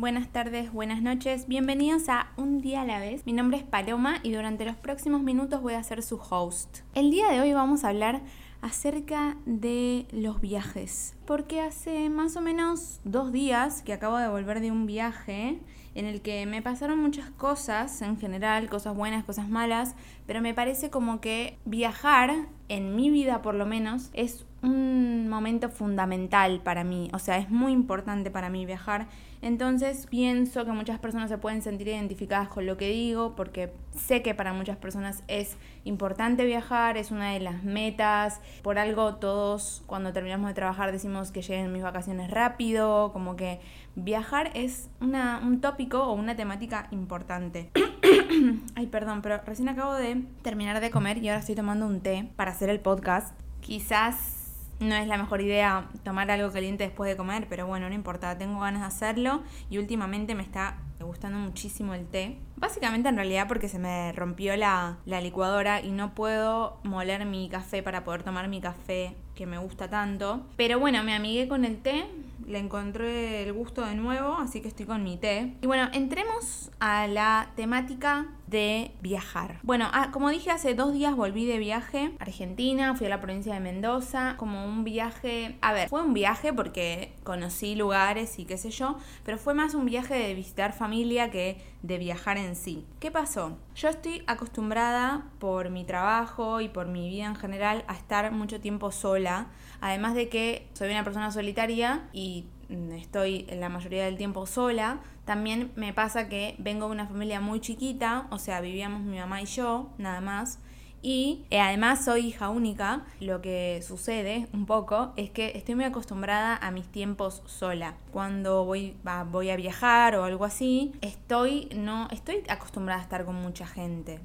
buenas tardes, buenas noches. Bienvenidos a Un día a la vez. Mi nombre es Paloma y durante los próximos minutos voy a ser su host. El día de hoy vamos a hablar acerca de los viajes. Porque hace más o menos dos días que acabo de volver de un viaje en el que me pasaron muchas cosas en general, cosas buenas, cosas malas, pero me parece como que viajar, en mi vida por lo menos, es un momento fundamental para mí, o sea, es muy importante para mí viajar. Entonces pienso que muchas personas se pueden sentir identificadas con lo que digo, porque sé que para muchas personas es importante viajar, es una de las metas. Por algo todos cuando terminamos de trabajar decimos que lleguen mis vacaciones rápido, como que viajar es una, un tópico o una temática importante. Ay, perdón, pero recién acabo de terminar de comer y ahora estoy tomando un té para hacer el podcast. Quizás no es la mejor idea tomar algo caliente después de comer, pero bueno, no importa, tengo ganas de hacerlo y últimamente me está gustando muchísimo el té. Básicamente en realidad porque se me rompió la, la licuadora y no puedo moler mi café para poder tomar mi café que me gusta tanto. Pero bueno, me amigué con el té, le encontré el gusto de nuevo, así que estoy con mi té. Y bueno, entremos a la temática de viajar. Bueno, ah, como dije, hace dos días volví de viaje a Argentina, fui a la provincia de Mendoza, como un viaje, a ver, fue un viaje porque conocí lugares y qué sé yo, pero fue más un viaje de visitar familia que de viajar en sí. ¿Qué pasó? Yo estoy acostumbrada por mi trabajo y por mi vida en general a estar mucho tiempo sola, además de que soy una persona solitaria y estoy la mayoría del tiempo sola, también me pasa que vengo de una familia muy chiquita, o sea, vivíamos mi mamá y yo, nada más. Y eh, además soy hija única, lo que sucede un poco es que estoy muy acostumbrada a mis tiempos sola. Cuando voy, voy a viajar o algo así, estoy, no, estoy acostumbrada a estar con mucha gente.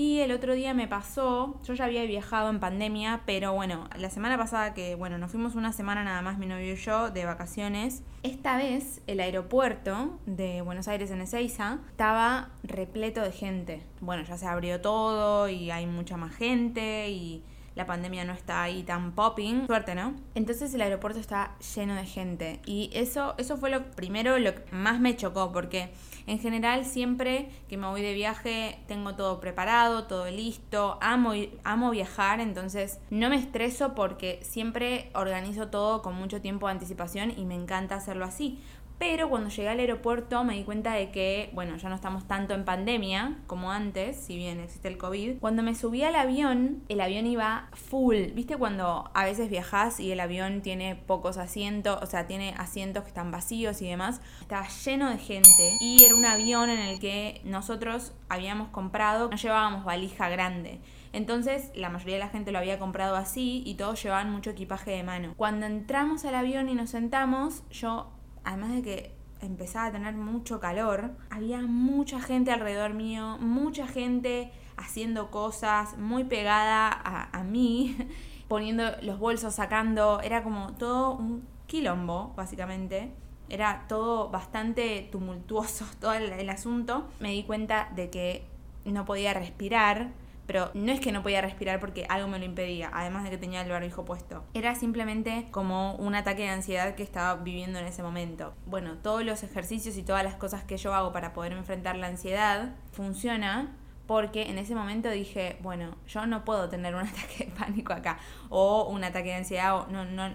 Y el otro día me pasó, yo ya había viajado en pandemia, pero bueno, la semana pasada que, bueno, nos fuimos una semana nada más mi novio y yo de vacaciones. Esta vez el aeropuerto de Buenos Aires en Ezeiza estaba repleto de gente. Bueno, ya se abrió todo y hay mucha más gente y la pandemia no está ahí tan popping. Suerte, ¿no? Entonces el aeropuerto está lleno de gente. Y eso, eso fue lo primero, lo que más me chocó, porque en general siempre que me voy de viaje tengo todo preparado, todo listo, amo, amo viajar, entonces no me estreso porque siempre organizo todo con mucho tiempo de anticipación y me encanta hacerlo así. Pero cuando llegué al aeropuerto me di cuenta de que, bueno, ya no estamos tanto en pandemia como antes, si bien existe el COVID. Cuando me subí al avión, el avión iba full. ¿Viste cuando a veces viajas y el avión tiene pocos asientos, o sea, tiene asientos que están vacíos y demás? Estaba lleno de gente y era un avión en el que nosotros habíamos comprado, no llevábamos valija grande. Entonces la mayoría de la gente lo había comprado así y todos llevaban mucho equipaje de mano. Cuando entramos al avión y nos sentamos, yo además de que empezaba a tener mucho calor, había mucha gente alrededor mío, mucha gente haciendo cosas, muy pegada a, mí, poniendo los bolsos, sacando, era como todo un quilombo, básicamente. Era todo bastante tumultuoso, todo el asunto. Me di cuenta de que no podía respirar, pero no es que no podía respirar porque algo me lo impedía, además de que tenía el barbijo puesto. Era simplemente como un ataque de ansiedad que estaba viviendo en ese momento. Bueno, todos los ejercicios y todas las cosas que yo hago para poder enfrentar la ansiedad funciona porque en ese momento dije, bueno, yo no puedo tener un ataque de pánico acá o un ataque de ansiedad, o no, no,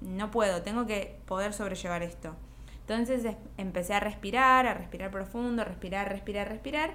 no puedo, tengo que poder sobrellevar esto. Entonces empecé a respirar, a respirar profundo, respirar, respirar, respirar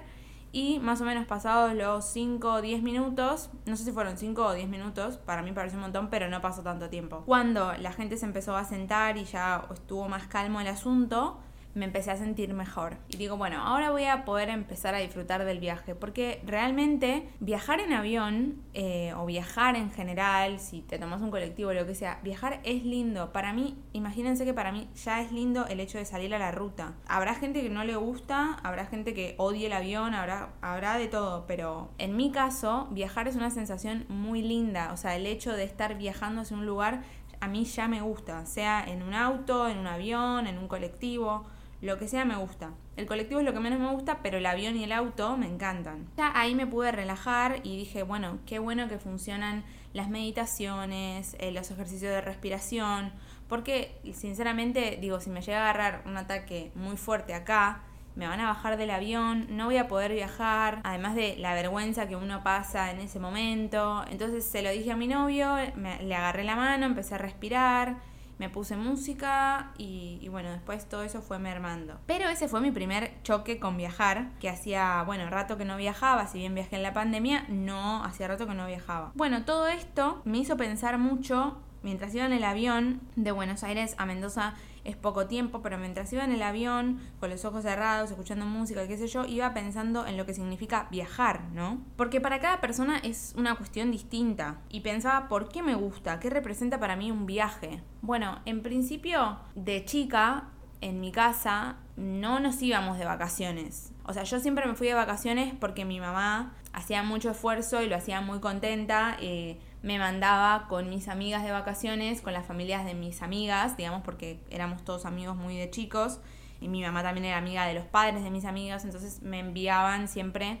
y más o menos pasados los 5 o 10 minutos, no sé si fueron 5 o 10 minutos, para mí parece un montón, pero no pasó tanto tiempo. Cuando la gente se empezó a sentar y ya estuvo más calmo el asunto, me empecé a sentir mejor. Y digo, bueno, ahora voy a poder empezar a disfrutar del viaje, porque realmente viajar en avión eh, o viajar en general, si te tomas un colectivo o lo que sea, viajar es lindo. Para mí, imagínense que para mí ya es lindo el hecho de salir a la ruta. Habrá gente que no le gusta, habrá gente que odie el avión, habrá, habrá de todo, pero en mi caso, viajar es una sensación muy linda. O sea, el hecho de estar viajando hacia un lugar a mí ya me gusta, sea en un auto, en un avión, en un colectivo lo que sea me gusta. El colectivo es lo que menos me gusta, pero el avión y el auto me encantan. Ya ahí me pude relajar y dije, bueno, qué bueno que funcionan las meditaciones, eh, los ejercicios de respiración, porque sinceramente digo, si me llega a agarrar un ataque muy fuerte acá, me van a bajar del avión, no voy a poder viajar, además de la vergüenza que uno pasa en ese momento. Entonces se lo dije a mi novio, le agarré la mano, empecé a respirar, me puse música y, bueno, después todo eso fue mermando. Pero ese fue mi primer choque con viajar, que hacía, bueno, rato que no viajaba, si bien viajé en la pandemia, no, hacía rato que no viajaba. Bueno, todo esto me hizo pensar mucho mientras iba en el avión de Buenos Aires a Mendoza es poco tiempo, pero mientras iba en el avión, con los ojos cerrados, escuchando música, qué sé yo, iba pensando en lo que significa viajar, ¿no? Porque para cada persona es una cuestión distinta. Y pensaba, ¿por qué me gusta? ¿Qué representa para mí un viaje? Bueno, en principio, de chica, en mi casa, no nos íbamos de vacaciones. O sea, yo siempre me fui de vacaciones porque mi mamá hacía mucho esfuerzo y lo hacía muy contenta. Eh, me mandaba con mis amigas de vacaciones, con las familias de mis amigas, digamos, porque éramos todos amigos muy de chicos, y mi mamá también era amiga de los padres de mis amigas, entonces me enviaban siempre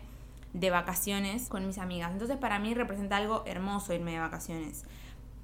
de vacaciones con mis amigas. Entonces para mí representa algo hermoso irme de vacaciones.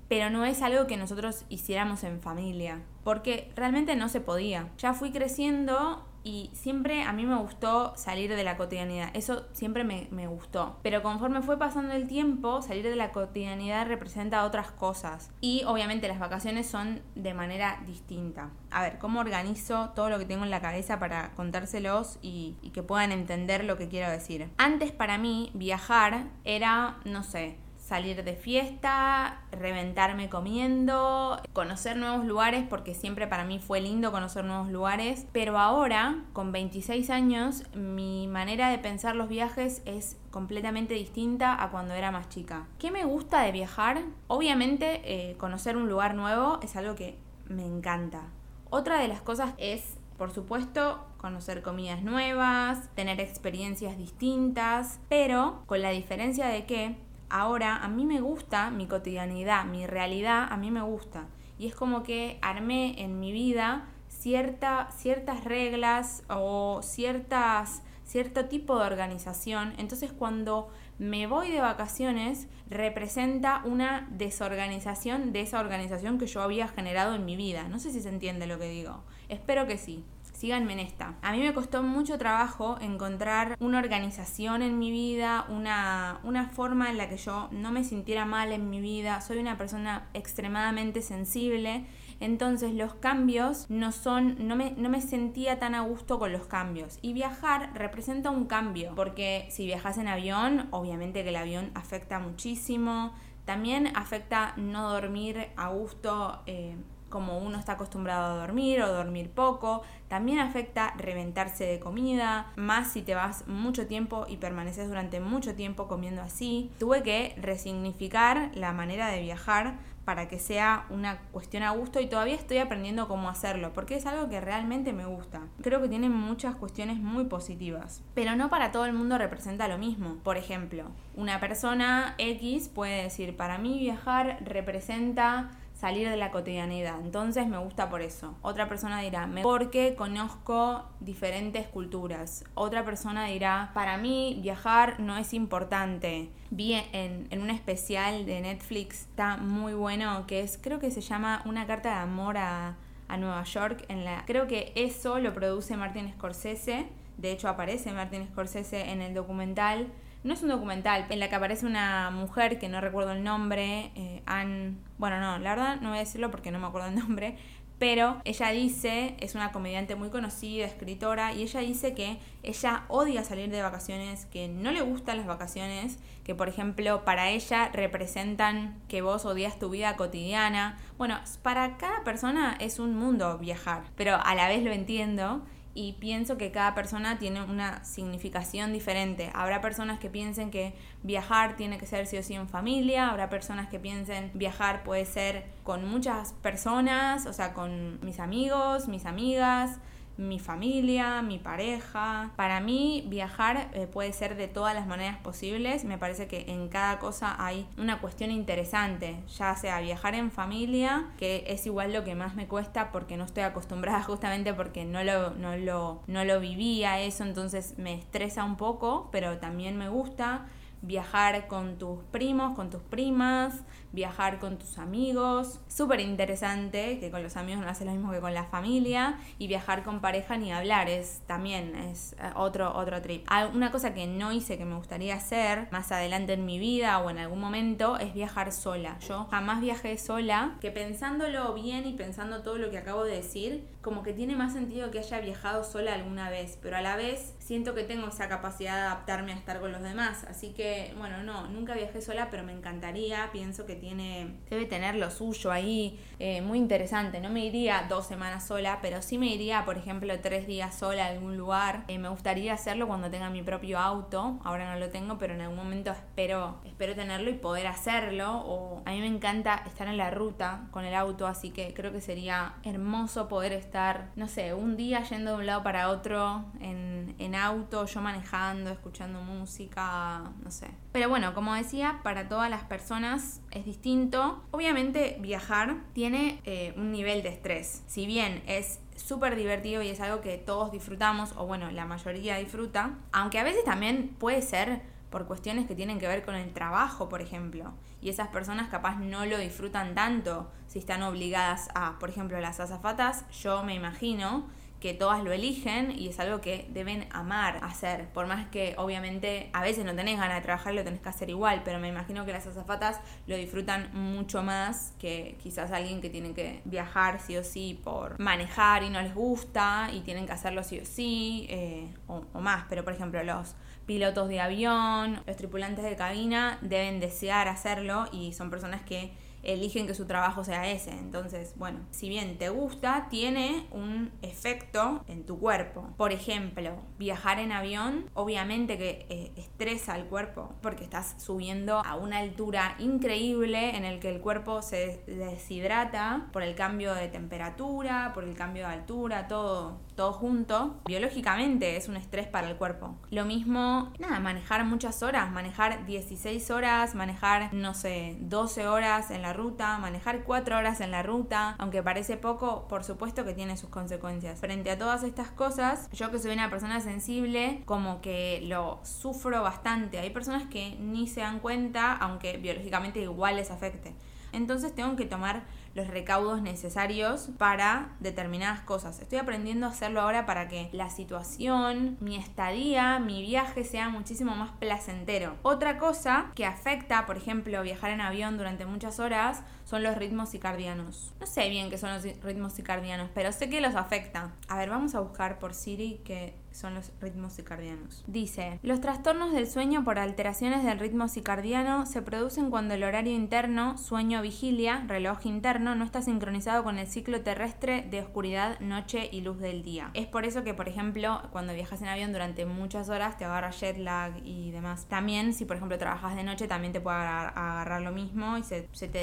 Pero no es algo que nosotros hiciéramos en familia, porque realmente no se podía. Ya fui creciendo y siempre a mí me gustó salir de la cotidianidad, eso siempre me, me, gustó. Pero conforme fue pasando el tiempo, salir de la cotidianidad representa otras cosas. Y obviamente las vacaciones son de manera distinta. A ver, ¿cómo organizo todo lo que tengo en la cabeza para contárselos y, y que puedan entender lo que quiero decir? Antes para mí viajar era, no sé, salir de fiesta, reventarme comiendo, conocer nuevos lugares, porque siempre para mí fue lindo conocer nuevos lugares. Pero ahora, con 26 años, mi manera de pensar los viajes es completamente distinta a cuando era más chica. ¿Qué me gusta de viajar? Obviamente, eh, conocer un lugar nuevo es algo que me encanta. Otra de las cosas es por supuesto, conocer comidas nuevas, tener experiencias distintas, pero con la diferencia de que ahora a mí me gusta mi cotidianidad, mi realidad a mí me gusta. Y es como que armé en mi vida cierta, ciertas reglas o ciertas, cierto tipo de organización. Entonces cuando me voy de vacaciones representa una desorganización de esa organización que yo había generado en mi vida. No sé si se entiende lo que digo. Espero que sí síganme en esta. A mí me costó mucho trabajo encontrar una organización en mi vida, una, una forma en la que yo no me sintiera mal en mi vida. Soy una persona extremadamente sensible. Entonces los cambios no son, no me, no me sentía tan a gusto con los cambios. Y viajar representa un cambio, porque si viajas en avión, obviamente que el avión afecta muchísimo. También afecta no dormir a gusto eh, como uno está acostumbrado a dormir o dormir poco. También afecta reventarse de comida, más si te vas mucho tiempo y permaneces durante mucho tiempo comiendo así. Tuve que resignificar la manera de viajar para que sea una cuestión a gusto y todavía estoy aprendiendo cómo hacerlo, porque es algo que realmente me gusta. Creo que tiene muchas cuestiones muy positivas, pero no para todo el mundo representa lo mismo. Por ejemplo, una persona X puede decir, para mí viajar representa salir de la cotidianidad. Entonces me gusta por eso. Otra persona dirá, porque conozco diferentes culturas. Otra persona dirá, para mí viajar no es importante. Vi en, en un especial de Netflix, está muy bueno, que es, creo que se llama Una carta de amor a, a Nueva York. En la, creo que eso lo produce Martin Scorsese. De hecho aparece Martin Scorsese en el documental no es un documental en la que aparece una mujer que no recuerdo el nombre, eh, Anne, bueno, no, la verdad no voy a decirlo porque no me acuerdo el nombre, pero ella dice, es una comediante muy conocida, escritora, y ella dice que ella odia salir de vacaciones, que no le gustan las vacaciones, que por ejemplo para ella representan que vos odias tu vida cotidiana. Bueno, para cada persona es un mundo viajar, pero a la vez lo entiendo y pienso que cada persona tiene una significación diferente. Habrá personas que piensen que viajar tiene que ser sí o sí en familia, habrá personas que piensen viajar puede ser con muchas personas, o sea, con mis amigos, mis amigas, mi familia, mi pareja. Para mí viajar eh, puede ser de todas las maneras posibles. Me parece que en cada cosa hay una cuestión interesante, ya sea viajar en familia, que es igual lo que más me cuesta porque no estoy acostumbrada justamente porque no lo, no lo, no lo vivía eso, entonces me estresa un poco, pero también me gusta viajar con tus primos, con tus primas, viajar con tus amigos. Súper interesante, que con los amigos no hace lo mismo que con la familia. Y viajar con pareja ni hablar, es también es eh, otro, otro trip. Una cosa que no hice que me gustaría hacer más adelante en mi vida o en algún momento es viajar sola. Yo jamás viajé sola, que pensándolo bien y pensando todo lo que acabo de decir, como que tiene más sentido que haya viajado sola alguna vez, pero a la vez siento que tengo esa capacidad de adaptarme a estar con los demás. Así que, bueno, no, nunca viajé sola, pero me encantaría, pienso que tiene, debe tener lo suyo ahí, eh, muy interesante. No me iría dos semanas sola, pero sí me iría, por ejemplo, tres días sola a algún lugar. Eh, me gustaría hacerlo cuando tenga mi propio auto. Ahora no lo tengo, pero en algún momento espero, espero tenerlo y poder hacerlo. O a mí me encanta estar en la ruta con el auto, así que creo que sería hermoso poder estar, no sé, un día yendo de un lado para otro en, en auto, yo manejando, escuchando música, no sé. Pero bueno, como decía, para todas las personas es distinto. Obviamente viajar tiene eh, un nivel de estrés. Si bien es súper divertido y es algo que todos disfrutamos, o bueno, la mayoría disfruta, aunque a veces también puede ser por cuestiones que tienen que ver con el trabajo, por ejemplo. Y esas personas capaz no lo disfrutan tanto si están obligadas a, por ejemplo, las azafatas, yo me imagino que todas lo eligen y es algo que deben amar hacer. Por más que obviamente a veces no tenés ganas de trabajar, lo tenés que hacer igual, pero me imagino que las azafatas lo disfrutan mucho más que quizás alguien que tiene que viajar sí o sí por manejar y no les gusta y tienen que hacerlo sí o sí eh, o, o más. Pero por ejemplo los pilotos de avión, los tripulantes de cabina deben desear hacerlo y son personas que eligen que su trabajo sea ese. Entonces, bueno, si bien te gusta, tiene un efecto en tu cuerpo. Por ejemplo, viajar en avión, obviamente que eh, estresa al cuerpo porque estás subiendo a una altura increíble en el que el cuerpo se deshidrata por el cambio de temperatura, por el cambio de altura, todo, todo junto. Biológicamente es un estrés para el cuerpo. Lo mismo, nada, manejar muchas horas, manejar 16 horas, manejar, no sé, 12 horas en la ruta, manejar cuatro horas en la ruta, aunque parece poco, por supuesto que tiene sus consecuencias. Frente a todas estas cosas, yo que soy una persona sensible, como que lo sufro bastante. Hay personas que ni se dan cuenta, aunque biológicamente igual les afecte. Entonces tengo que tomar los recaudos necesarios para determinadas cosas. Estoy aprendiendo a hacerlo ahora para que la situación, mi estadía, mi viaje sea muchísimo más placentero. Otra cosa que afecta, por ejemplo, viajar en avión durante muchas horas son los ritmos circadianos. No sé bien qué son los ritmos circadianos, pero sé que los afecta. A ver, vamos a buscar por Siri que son los ritmos circadianos. Dice, los trastornos del sueño por alteraciones del ritmo circadiano se producen cuando el horario interno, sueño-vigilia, reloj interno, no está sincronizado con el ciclo terrestre de oscuridad, noche y luz del día. Es por eso que, por ejemplo, cuando viajas en avión durante muchas horas te agarra jet lag y demás. También, si por ejemplo trabajas de noche, también te puede agarrar, lo mismo y se, te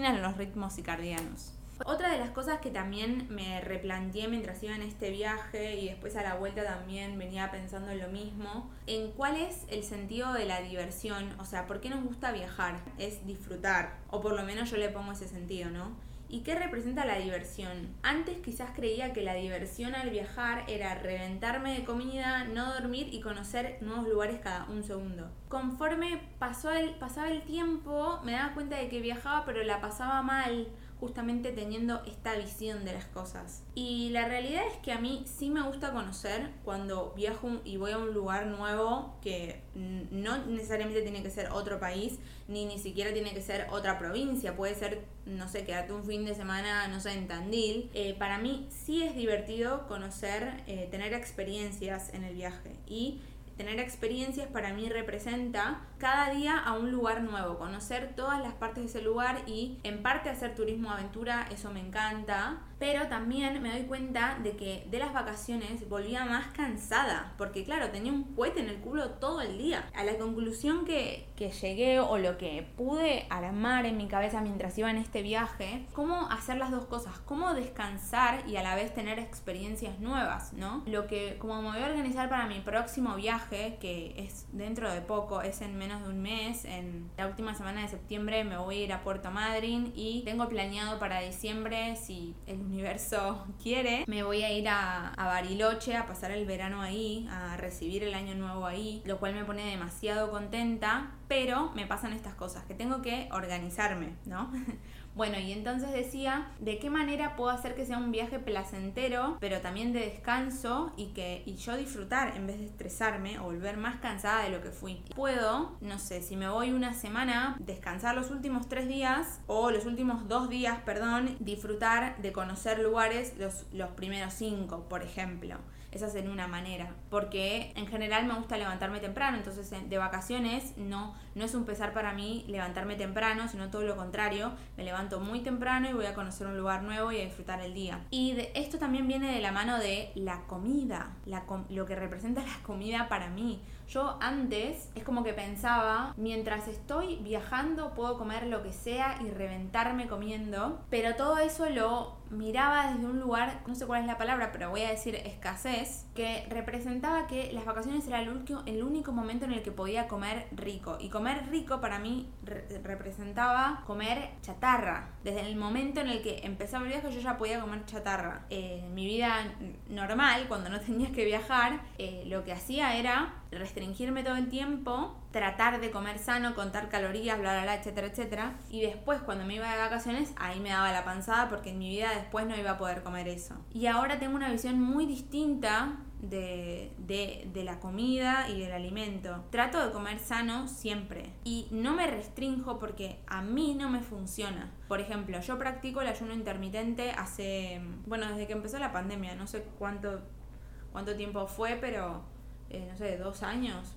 descompaginan los ritmos circadianos. Otra de las cosas que también me replanteé mientras iba en este viaje y después a la vuelta también venía pensando en lo mismo, en cuál es el sentido de la diversión, o sea, ¿por qué nos gusta viajar? Es disfrutar, o por lo menos yo le pongo ese sentido, ¿no? ¿Y qué representa la diversión? Antes quizás creía que la diversión al viajar era reventarme de comida, no dormir y conocer nuevos lugares cada un segundo. Conforme pasó el, pasaba el tiempo, me daba cuenta de que viajaba pero la pasaba mal justamente teniendo esta visión de las cosas. Y la realidad es que a mí sí me gusta conocer cuando viajo y voy a un lugar nuevo que no necesariamente tiene que ser otro país, ni ni siquiera tiene que ser otra provincia, puede ser, no sé, quedarte un fin de semana, no sé, en Tandil. Eh, para mí sí es divertido conocer, eh, tener experiencias en el viaje y Tener experiencias para mí representa cada día a un lugar nuevo, conocer todas las partes de ese lugar y en parte hacer turismo aventura, eso me encanta. Pero también me doy cuenta de que de las vacaciones volvía más cansada, porque claro, tenía un cohete en el culo todo el día. A la conclusión que, que llegué o lo que pude armar en mi cabeza mientras iba en este viaje, cómo hacer las dos cosas, cómo descansar y a la vez tener experiencias nuevas, ¿no? Lo que, como me voy a organizar para mi próximo viaje, que es dentro de poco, es en menos de un mes, en la última semana de septiembre me voy a ir a Puerto Madryn y tengo planeado para diciembre, si el universo quiere, me voy a ir a, a Bariloche a pasar el verano ahí, a recibir el año nuevo ahí, lo cual me pone demasiado contenta, pero me pasan estas cosas, que tengo que organizarme, ¿no? Bueno, y entonces decía, ¿de qué manera puedo hacer que sea un viaje placentero, pero también de descanso y que y yo disfrutar en vez de estresarme o volver más cansada de lo que fui? Puedo, no sé, si me voy una semana, descansar los últimos tres días o los últimos dos días, perdón, disfrutar de conocer lugares los, los primeros cinco, por ejemplo. Esa sería una manera. Porque en general me gusta levantarme temprano, entonces de vacaciones no, no es un pesar para mí levantarme temprano, sino todo lo contrario. Me levanto muy temprano y voy a conocer un lugar nuevo y a disfrutar el día. Y de, esto también viene de la mano de la comida, la, lo que representa la comida para mí. Yo antes es como que pensaba, mientras estoy viajando puedo comer lo que sea y reventarme comiendo, pero todo eso lo miraba desde un lugar, no sé cuál es la palabra, pero voy a decir escasez, que representaba que las vacaciones era el único, el único momento en el que podía comer rico. Y comer rico para mí representaba comer chatarra. Desde el momento en el que empezaba el viaje yo ya podía comer chatarra. Eh, en mi vida normal, cuando no tenías que viajar, eh, lo que hacía era restringirme todo el tiempo, tratar de comer sano, contar calorías, bla, bla, bla, etcétera, etcétera. Y después, cuando me iba de vacaciones, ahí me daba la panzada porque en mi vida después no iba a poder comer eso. Y ahora tengo una visión muy distinta de, de, la comida y del alimento. Trato de comer sano siempre y no me restrinjo porque a mí no me funciona. Por ejemplo, yo practico el ayuno intermitente hace, bueno, desde que empezó la pandemia, no sé cuánto, cuánto tiempo fue, pero eh, no sé, dos años,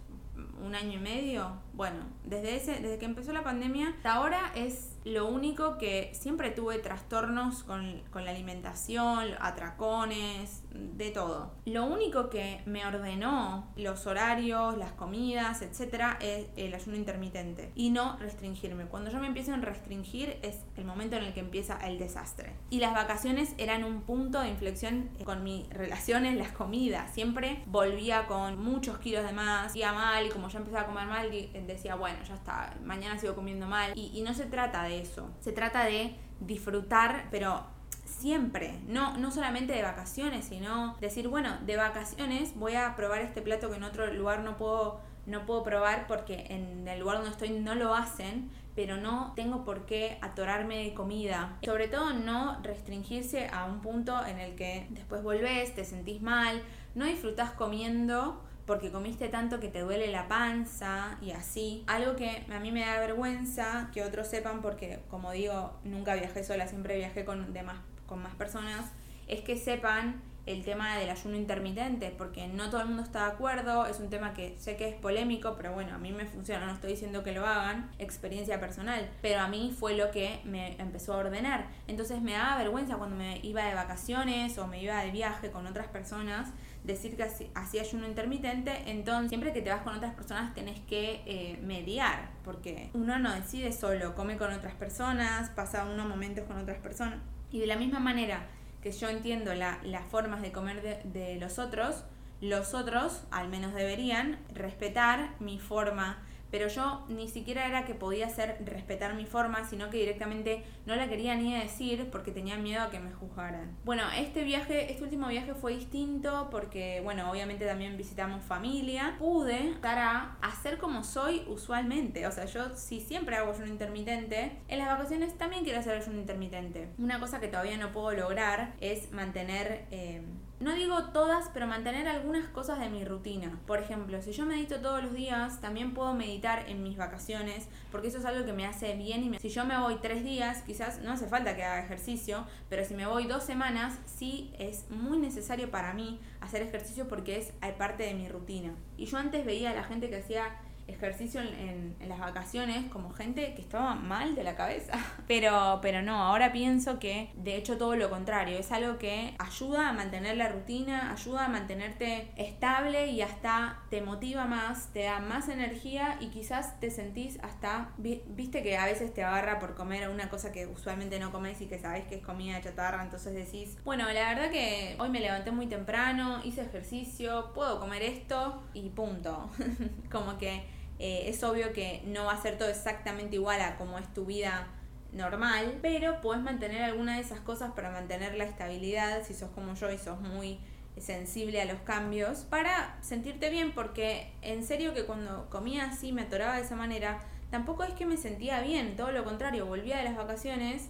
un año y medio. Bueno, desde, ese, desde que empezó la pandemia hasta ahora es lo único que siempre tuve trastornos con, la alimentación, atracones, de todo. Lo único que me ordenó los horarios, las comidas, etcétera, es el ayuno intermitente y no restringirme. Cuando yo me empiezo a restringir es el momento en el que empieza el desastre. Y las vacaciones eran un punto de inflexión con mis relaciones, las comidas. Siempre volvía con muchos kilos de más, iba mal y como ya empezaba a comer mal, decía, bueno, ya está, mañana sigo comiendo mal. Y, no se trata de eso. Se trata de disfrutar, pero siempre, no, no solamente de vacaciones, sino decir, bueno, de vacaciones voy a probar este plato que en otro lugar no puedo, no puedo probar porque en el lugar donde estoy no lo hacen, pero no tengo por qué atorarme de comida. Sobre todo no restringirse a un punto en el que después volvés, te sentís mal, no disfrutás comiendo porque comiste tanto que te duele la panza y así. Algo que a mí me da vergüenza que otros sepan porque, como digo, nunca viajé sola, siempre viajé con, demás, con más personas, es que sepan el tema del ayuno intermitente, porque no todo el mundo está de acuerdo, es un tema que sé que es polémico, pero bueno, a mí me funciona, no estoy diciendo que lo hagan, experiencia personal, pero a mí fue lo que me empezó a ordenar. Entonces me daba vergüenza cuando me iba de vacaciones o me iba de viaje con otras personas decir que hacía ayuno intermitente, entonces siempre que te vas con otras personas tenés que eh, mediar, porque uno no decide solo, come con otras personas, pasa unos momentos con otras personas. Y de la misma manera que yo entiendo la, las formas de comer de, de los otros, los otros, al menos deberían, respetar mi forma pero yo ni siquiera era que podía hacer respetar mi forma, sino que directamente no la quería ni decir porque tenía miedo a que me juzgaran. Bueno, este viaje, este último viaje fue distinto porque, bueno, obviamente también visitamos familia. Pude estar a hacer como soy usualmente, o sea, yo si siempre hago ayuno intermitente, en las vacaciones también quiero hacer ayuno intermitente. Una cosa que todavía no puedo lograr es mantener... Eh, no digo todas, pero mantener algunas cosas de mi rutina. Por ejemplo, si yo medito todos los días, también puedo meditar en mis vacaciones, porque eso es algo que me hace bien. Y si yo me voy tres días, quizás no hace falta que haga ejercicio, pero si me voy dos semanas, sí es muy necesario para mí hacer ejercicio porque es parte de mi rutina. Y yo antes veía a la gente que hacía ejercicio en, las vacaciones como gente que estaba mal de la cabeza. Pero, pero no, ahora pienso que de hecho todo lo contrario, es algo que ayuda a mantener la rutina, ayuda a mantenerte estable y hasta te motiva más, te da más energía y quizás te sentís hasta, viste que a veces te agarra por comer una cosa que usualmente no comes y que sabes que es comida chatarra, entonces decís, bueno, la verdad que hoy me levanté muy temprano, hice ejercicio, puedo comer esto y punto. como que eh, es obvio que no va a ser todo exactamente igual a como es tu vida normal, pero puedes mantener alguna de esas cosas para mantener la estabilidad, si sos como yo y sos muy sensible a los cambios, para sentirte bien, porque en serio que cuando comía así, me atoraba de esa manera, tampoco es que me sentía bien, todo lo contrario, volvía de las vacaciones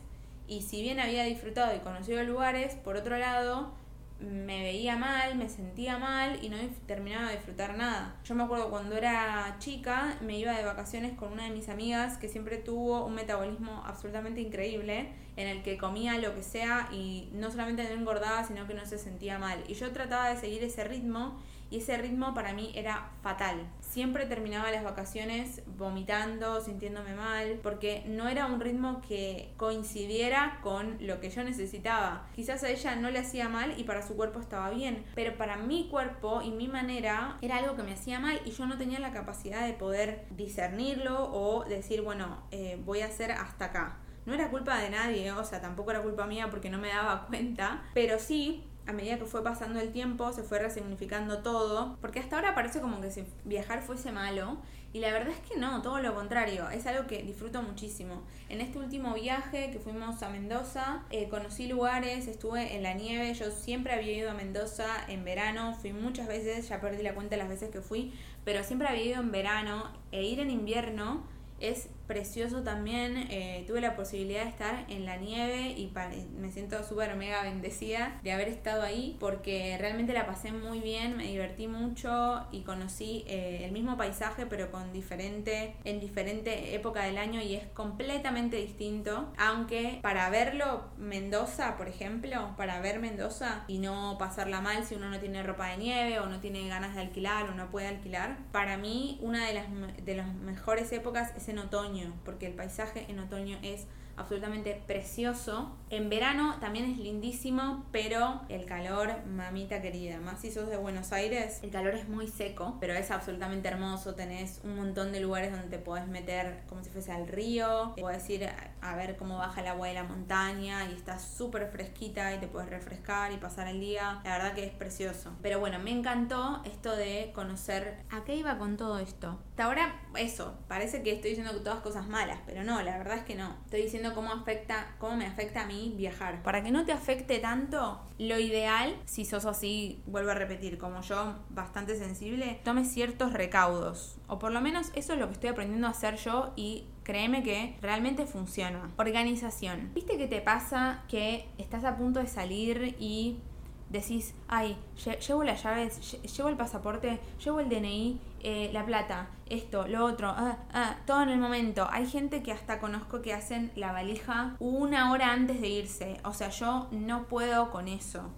y si bien había disfrutado y conocido lugares, por otro lado, me veía mal, me sentía mal y no terminaba de disfrutar nada. Yo me acuerdo cuando era chica, me iba de vacaciones con una de mis amigas que siempre tuvo un metabolismo absolutamente increíble, en el que comía lo que sea y no solamente no engordaba, sino que no se sentía mal. Y yo trataba de seguir ese ritmo y ese ritmo para mí era fatal. Siempre terminaba las vacaciones vomitando, sintiéndome mal, porque no era un ritmo que coincidiera con lo que yo necesitaba. Quizás a ella no le hacía mal y para su cuerpo estaba bien, pero para mi cuerpo y mi manera era algo que me hacía mal y yo no tenía la capacidad de poder discernirlo o decir, bueno, eh, voy a hacer hasta acá. No era culpa de nadie, o sea, tampoco era culpa mía porque no me daba cuenta, pero sí a medida que fue pasando el tiempo, se fue resignificando todo, porque hasta ahora parece como que si viajar fuese malo, y la verdad es que no, todo lo contrario, es algo que disfruto muchísimo. En este último viaje que fuimos a Mendoza, eh, conocí lugares, estuve en la nieve, yo siempre había ido a Mendoza en verano, fui muchas veces, ya perdí la cuenta de las veces que fui, pero siempre había ido en verano, e ir en invierno es precioso también. Eh, tuve la posibilidad de estar en la nieve y me siento súper mega bendecida de haber estado ahí porque realmente la pasé muy bien, me divertí mucho y conocí eh, el mismo paisaje pero con diferente, en diferente época del año y es completamente distinto. Aunque para verlo Mendoza, por ejemplo, para ver Mendoza y no pasarla mal si uno no tiene ropa de nieve o no tiene ganas de alquilar o no puede alquilar, para mí una de las, de las mejores épocas es en otoño porque el paisaje en otoño es absolutamente precioso. En verano también es lindísimo, pero el calor, mamita querida, más si sos de Buenos Aires, el calor es muy seco, pero es absolutamente hermoso. Tenés un montón de lugares donde te podés meter como si fuese al río, podés ir a ver cómo baja el agua de la montaña y está súper fresquita y te puedes refrescar y pasar el día. La verdad que es precioso. Pero bueno, me encantó esto de conocer a qué iba con todo esto. Hasta ahora, eso, parece que estoy diciendo todas cosas malas, pero no, la verdad es que no. Estoy diciendo cómo afecta, cómo me afecta a mí viajar. Para que no te afecte tanto, lo ideal, si sos así, vuelvo a repetir, como yo, bastante sensible, tome ciertos recaudos. O por lo menos eso es lo que estoy aprendiendo a hacer yo y créeme que realmente funciona. Organización. ¿Viste qué te pasa que estás a punto de salir y decís, ay, llevo las llaves, llevo el pasaporte, llevo el DNI, eh, la plata, esto, lo otro, ah, ah, todo en el momento. Hay gente que hasta conozco que hacen la valija una hora antes de irse. O sea, yo no puedo con eso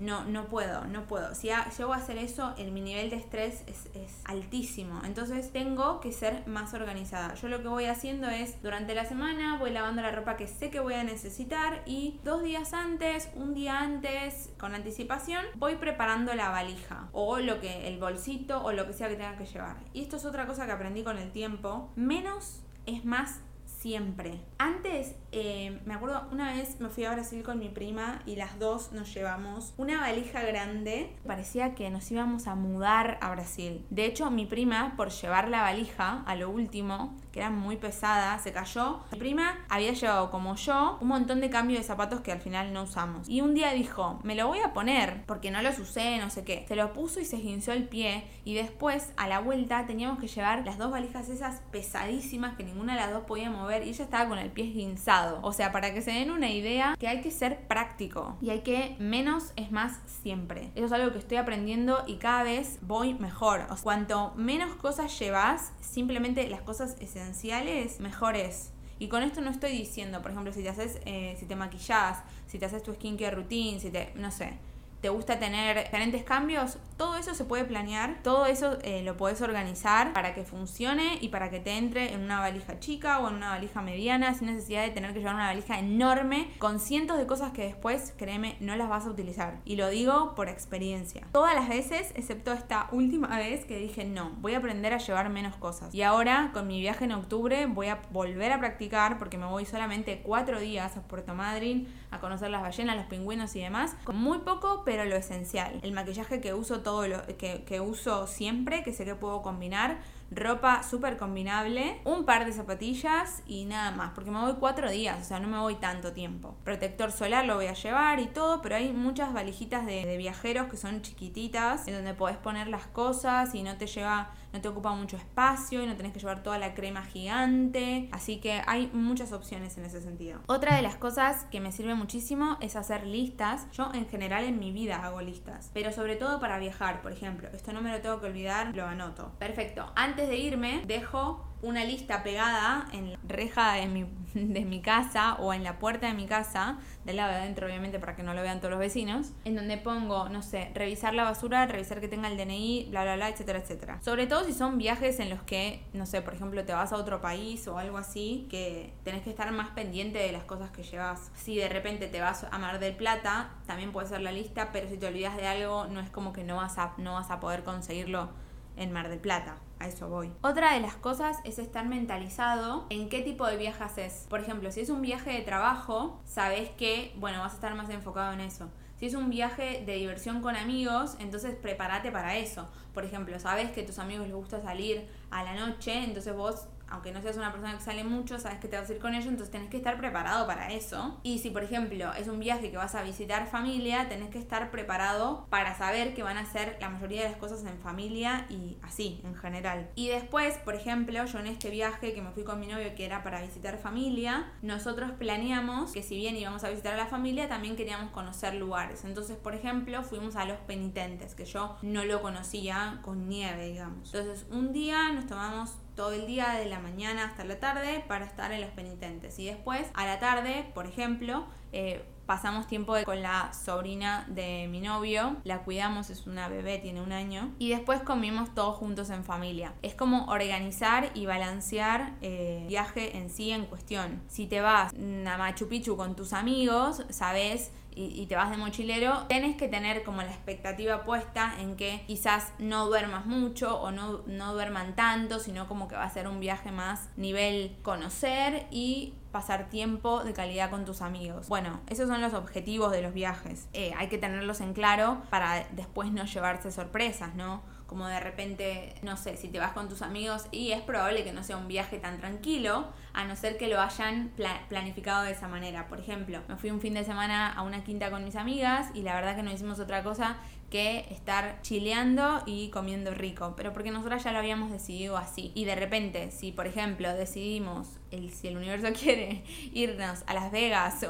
no, no puedo, no puedo. Si llego a hacer eso, el, mi nivel de estrés es, es, altísimo. Entonces tengo que ser más organizada. Yo lo que voy haciendo es, durante la semana voy lavando la ropa que sé que voy a necesitar y dos días antes, un día antes, con anticipación, voy preparando la valija o lo que, el bolsito o lo que sea que tenga que llevar. Y esto es otra cosa que aprendí con el tiempo. Menos es más siempre. Antes, eh, me acuerdo, una vez me fui a Brasil con mi prima y las dos nos llevamos una valija grande. Parecía que nos íbamos a mudar a Brasil. De hecho, mi prima, por llevar la valija a lo último, que era muy pesada, se cayó. Mi prima había llevado, como yo, un montón de cambios de zapatos que al final no usamos. Y un día dijo, me lo voy a poner porque no los usé, no sé qué. Se lo puso y se esguinció el pie. Y después, a la vuelta, teníamos que llevar las dos valijas esas pesadísimas que ninguna de las dos podía mover. Y ella estaba con el pie esguinzado. O sea, para que se den una idea, que hay que ser práctico. Y hay que menos es más siempre. Eso es algo que estoy aprendiendo y cada vez voy mejor. Cuanto menos cosas llevas, simplemente las cosas esenciales esenciales, mejores. Y con esto no estoy diciendo, por ejemplo, si te haces, eh, si te maquillas, si te haces tu skincare routine, si te, no sé, te gusta tener diferentes cambios, todo eso se puede planear, todo eso eh, lo puedes organizar para que funcione y para que te entre en una valija chica o en una valija mediana sin necesidad de tener que llevar una valija enorme con cientos de cosas que después, créeme, no las vas a utilizar. Y lo digo por experiencia. Todas las veces, excepto esta última vez que dije no, voy a aprender a llevar menos cosas. Y ahora, con mi viaje en octubre, voy a volver a practicar porque me voy solamente cuatro días a Puerto Madryn a conocer las ballenas, los pingüinos y demás. Con muy poco, pero lo esencial. El maquillaje que uso todo lo que, que uso siempre, que sé que puedo combinar ropa súper combinable, un par de zapatillas y nada más, porque me voy cuatro días, o sea, no me voy tanto tiempo. Protector solar lo voy a llevar y todo, pero hay muchas valijitas de, viajeros que son chiquititas, en donde podés poner las cosas y no te lleva no te ocupa mucho espacio y no tenés que llevar toda la crema gigante. Así que hay muchas opciones en ese sentido. Otra de las cosas que me sirve muchísimo es hacer listas. Yo en general en mi vida hago listas, pero sobre todo para viajar, por ejemplo. Esto no me lo tengo que olvidar, lo anoto. Perfecto. Antes de irme, dejo una lista pegada en la reja de mi, de mi casa o en la puerta de mi casa, del lado de adentro obviamente para que no lo vean todos los vecinos, en donde pongo, no sé, revisar la basura, revisar que tenga el DNI, bla, bla, bla, etcétera, etcétera. Sobre todo si son viajes en los que, no sé, por ejemplo, te vas a otro país o algo así, que tenés que estar más pendiente de las cosas que llevas. Si de repente te vas a Mar del Plata, también puede ser la lista, pero si te olvidas de algo, no es como que no vas a, no vas a poder conseguirlo en Mar del Plata. A eso voy. Otra de las cosas es estar mentalizado en qué tipo de viaje haces. Por ejemplo, si es un viaje de trabajo, sabes que, bueno, vas a estar más enfocado en eso. Si es un viaje de diversión con amigos, entonces prepárate para eso. Por ejemplo, sabes que a tus amigos les gusta salir a la noche, entonces vos aunque no seas una persona que sale mucho, sabes que te vas a ir con ellos, entonces tenés que estar preparado para eso. Y si, por ejemplo, es un viaje que vas a visitar familia, tenés que estar preparado para saber que van a hacer la mayoría de las cosas en familia y así, en general. Y después, por ejemplo, yo en este viaje que me fui con mi novio que era para visitar familia, nosotros planeamos que si bien íbamos a visitar a la familia, también queríamos conocer lugares. Entonces, por ejemplo, fuimos a Los Penitentes, que yo no lo conocía con nieve, digamos. Entonces, un día nos tomamos todo el día, de la mañana hasta la tarde, para estar en los penitentes. Y después, a la tarde, por ejemplo, eh, pasamos tiempo con la sobrina de mi novio, la cuidamos, es una bebé, tiene un año, y después comimos todos juntos en familia. Es como organizar y balancear el eh, viaje en sí en cuestión. Si te vas a Machu Picchu con tus amigos, sabes y, te vas de mochilero, tienes que tener como la expectativa puesta en que quizás no duermas mucho o no, no duerman tanto, sino como que va a ser un viaje más nivel conocer y pasar tiempo de calidad con tus amigos. Bueno, esos son los objetivos de los viajes. Eh, hay que tenerlos en claro para después no llevarse sorpresas, ¿no? Como de repente, no sé, si te vas con tus amigos y es probable que no sea un viaje tan tranquilo, a no ser que lo hayan planificado de esa manera. Por ejemplo, me fui un fin de semana a una quinta con mis amigas y la verdad que no hicimos otra cosa que estar chileando y comiendo rico, pero porque nosotras ya lo habíamos decidido así. Y de repente, si por ejemplo decidimos, el, si el universo quiere, irnos a Las Vegas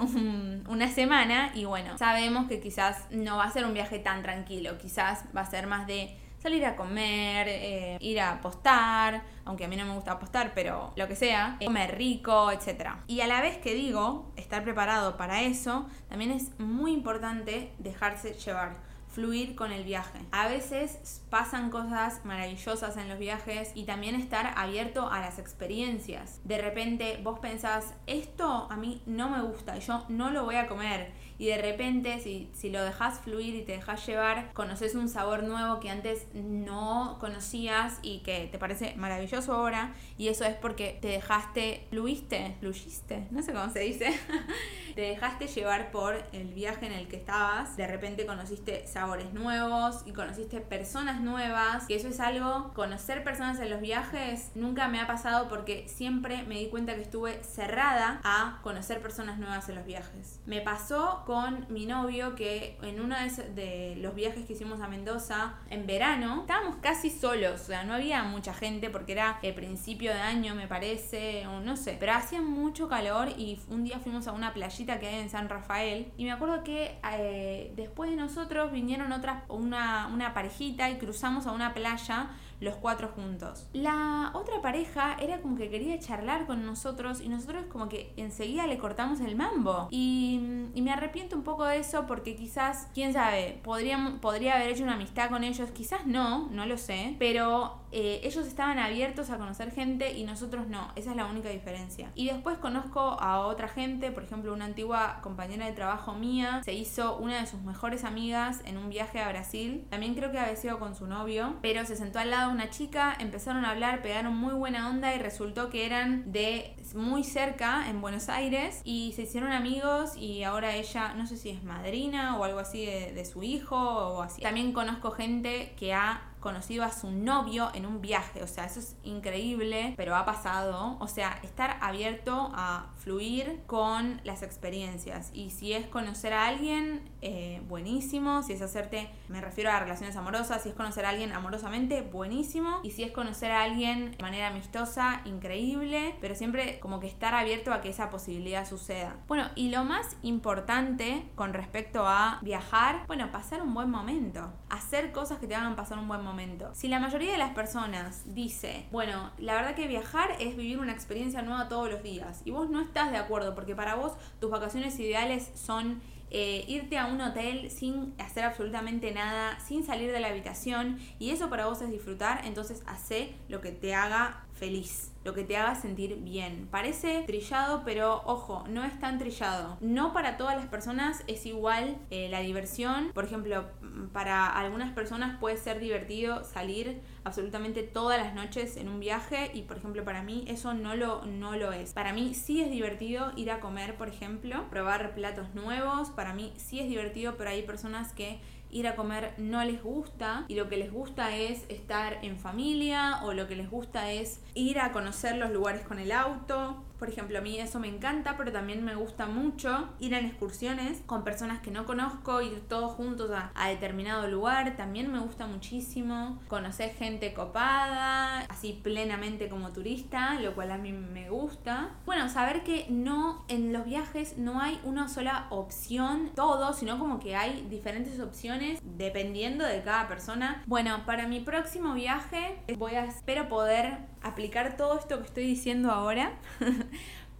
una semana, y bueno, sabemos que quizás no va a ser un viaje tan tranquilo, quizás va a ser más de salir a comer, eh, ir a apostar, aunque a mí no me gusta apostar, pero lo que sea, eh, comer rico, etc. Y a la vez que digo, estar preparado para eso, también es muy importante dejarse llevar fluir con el viaje. A veces pasan cosas maravillosas en los viajes y también estar abierto a las experiencias. De repente vos pensás, esto a mí no me gusta, yo no lo voy a comer y de repente si, si lo dejas fluir y te dejas llevar, conoces un sabor nuevo que antes no conocías y que te parece maravilloso ahora y eso es porque te dejaste, fluiste, fluyiste, no sé cómo se dice, te dejaste llevar por el viaje en el que estabas, de repente conociste sabores nuevos y conociste personas nuevas, que eso es algo, conocer personas en los viajes nunca me ha pasado porque siempre me di cuenta que estuve cerrada a conocer personas nuevas en los viajes. Me pasó con mi novio que en uno de los viajes que hicimos a Mendoza en verano, estábamos casi solos, o sea, no había mucha gente porque era el principio de año me parece, o no sé, pero hacía mucho calor y un día fuimos a una playita que hay en San Rafael y me acuerdo que eh, después de nosotros vinieron otras, una, una parejita y cruzamos a una playa los cuatro juntos. La otra pareja era como que quería charlar con nosotros y nosotros como que enseguida le cortamos el mambo. Y, me arrepiento un poco de eso porque quizás, quién sabe, podría, podría haber hecho una amistad con ellos, quizás no, no lo sé, pero eh, ellos estaban abiertos a conocer gente y nosotros no, esa es la única diferencia. Y después conozco a otra gente, por ejemplo, una antigua compañera de trabajo mía, se hizo una de sus mejores amigas en un viaje a Brasil, también creo que había sido con su novio, pero se sentó al lado de una chica, empezaron a hablar, pegaron muy buena onda y resultó que eran de muy cerca, en Buenos Aires, y se hicieron amigos y ahora ella, no sé si es madrina o algo así de, de su hijo o así. También conozco gente que ha conocido a su novio en un viaje. O sea, eso es increíble, pero ha pasado. O sea, estar abierto a fluir con las experiencias. Y si es conocer a alguien, eh, buenísimo. Si es hacerte, me refiero a relaciones amorosas, si es conocer a alguien amorosamente, buenísimo. Y si es conocer a alguien de manera amistosa, increíble. Pero siempre como que estar abierto a que esa posibilidad suceda. Bueno, y lo más importante con respecto a viajar, bueno, pasar un buen momento. Hacer cosas que te hagan pasar un buen momento si la mayoría de las personas dice, bueno, la verdad que viajar es vivir una experiencia nueva todos los días, y vos no estás de acuerdo porque para vos tus vacaciones ideales son eh, irte a un hotel sin hacer absolutamente nada, sin salir de la habitación, y eso para vos es disfrutar, entonces hace lo que te haga feliz, lo que te haga sentir bien. Parece trillado, pero ojo, no es tan trillado. No para todas las personas es igual eh, la diversión. Por ejemplo, para algunas personas puede ser divertido salir absolutamente todas las noches en un viaje y por ejemplo para mí eso no lo, no lo es. Para mí sí es divertido ir a comer, por ejemplo, probar platos nuevos. Para mí sí es divertido, pero hay personas que ir a comer no les gusta y lo que les gusta es estar en familia o lo que les gusta es ir a conocer los lugares con el auto. Por ejemplo, a mí eso me encanta, pero también me gusta mucho ir en excursiones con personas que no conozco, ir todos juntos a, determinado lugar. También me gusta muchísimo conocer gente copada, así plenamente como turista, lo cual a mí me gusta. Bueno, saber que no en los viajes no hay una sola opción, todo, sino como que hay diferentes opciones dependiendo de cada persona. Bueno, para mi próximo viaje voy a espero poder aplicar todo esto que estoy diciendo ahora.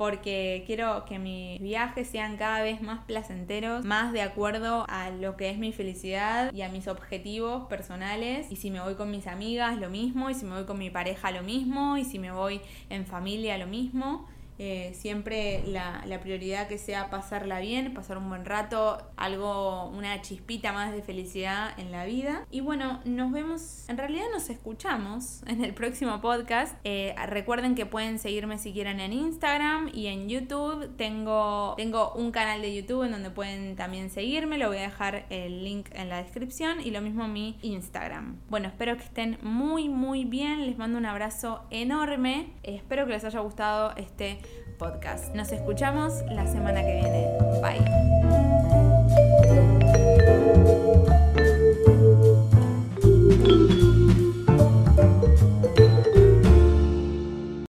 porque quiero que mis viajes sean cada vez más placenteros, más de acuerdo a lo que es mi felicidad y a mis objetivos personales. Y si me voy con mis amigas, lo mismo, y si me voy con mi pareja, lo mismo, y si me voy en familia, lo mismo. Eh, siempre la, prioridad que sea pasarla bien, pasar un buen rato, algo, una chispita más de felicidad en la vida. Y bueno, nos vemos, en realidad nos escuchamos en el próximo podcast. Eh, recuerden que pueden seguirme si quieren en Instagram y en YouTube. Tengo, tengo un canal de YouTube en donde pueden también seguirme. Lo voy a dejar el link en la descripción y lo mismo mi Instagram. Bueno, espero que estén muy, muy bien. Les mando un abrazo enorme. espero que les haya gustado este podcast. Nos escuchamos la semana que viene. Bye.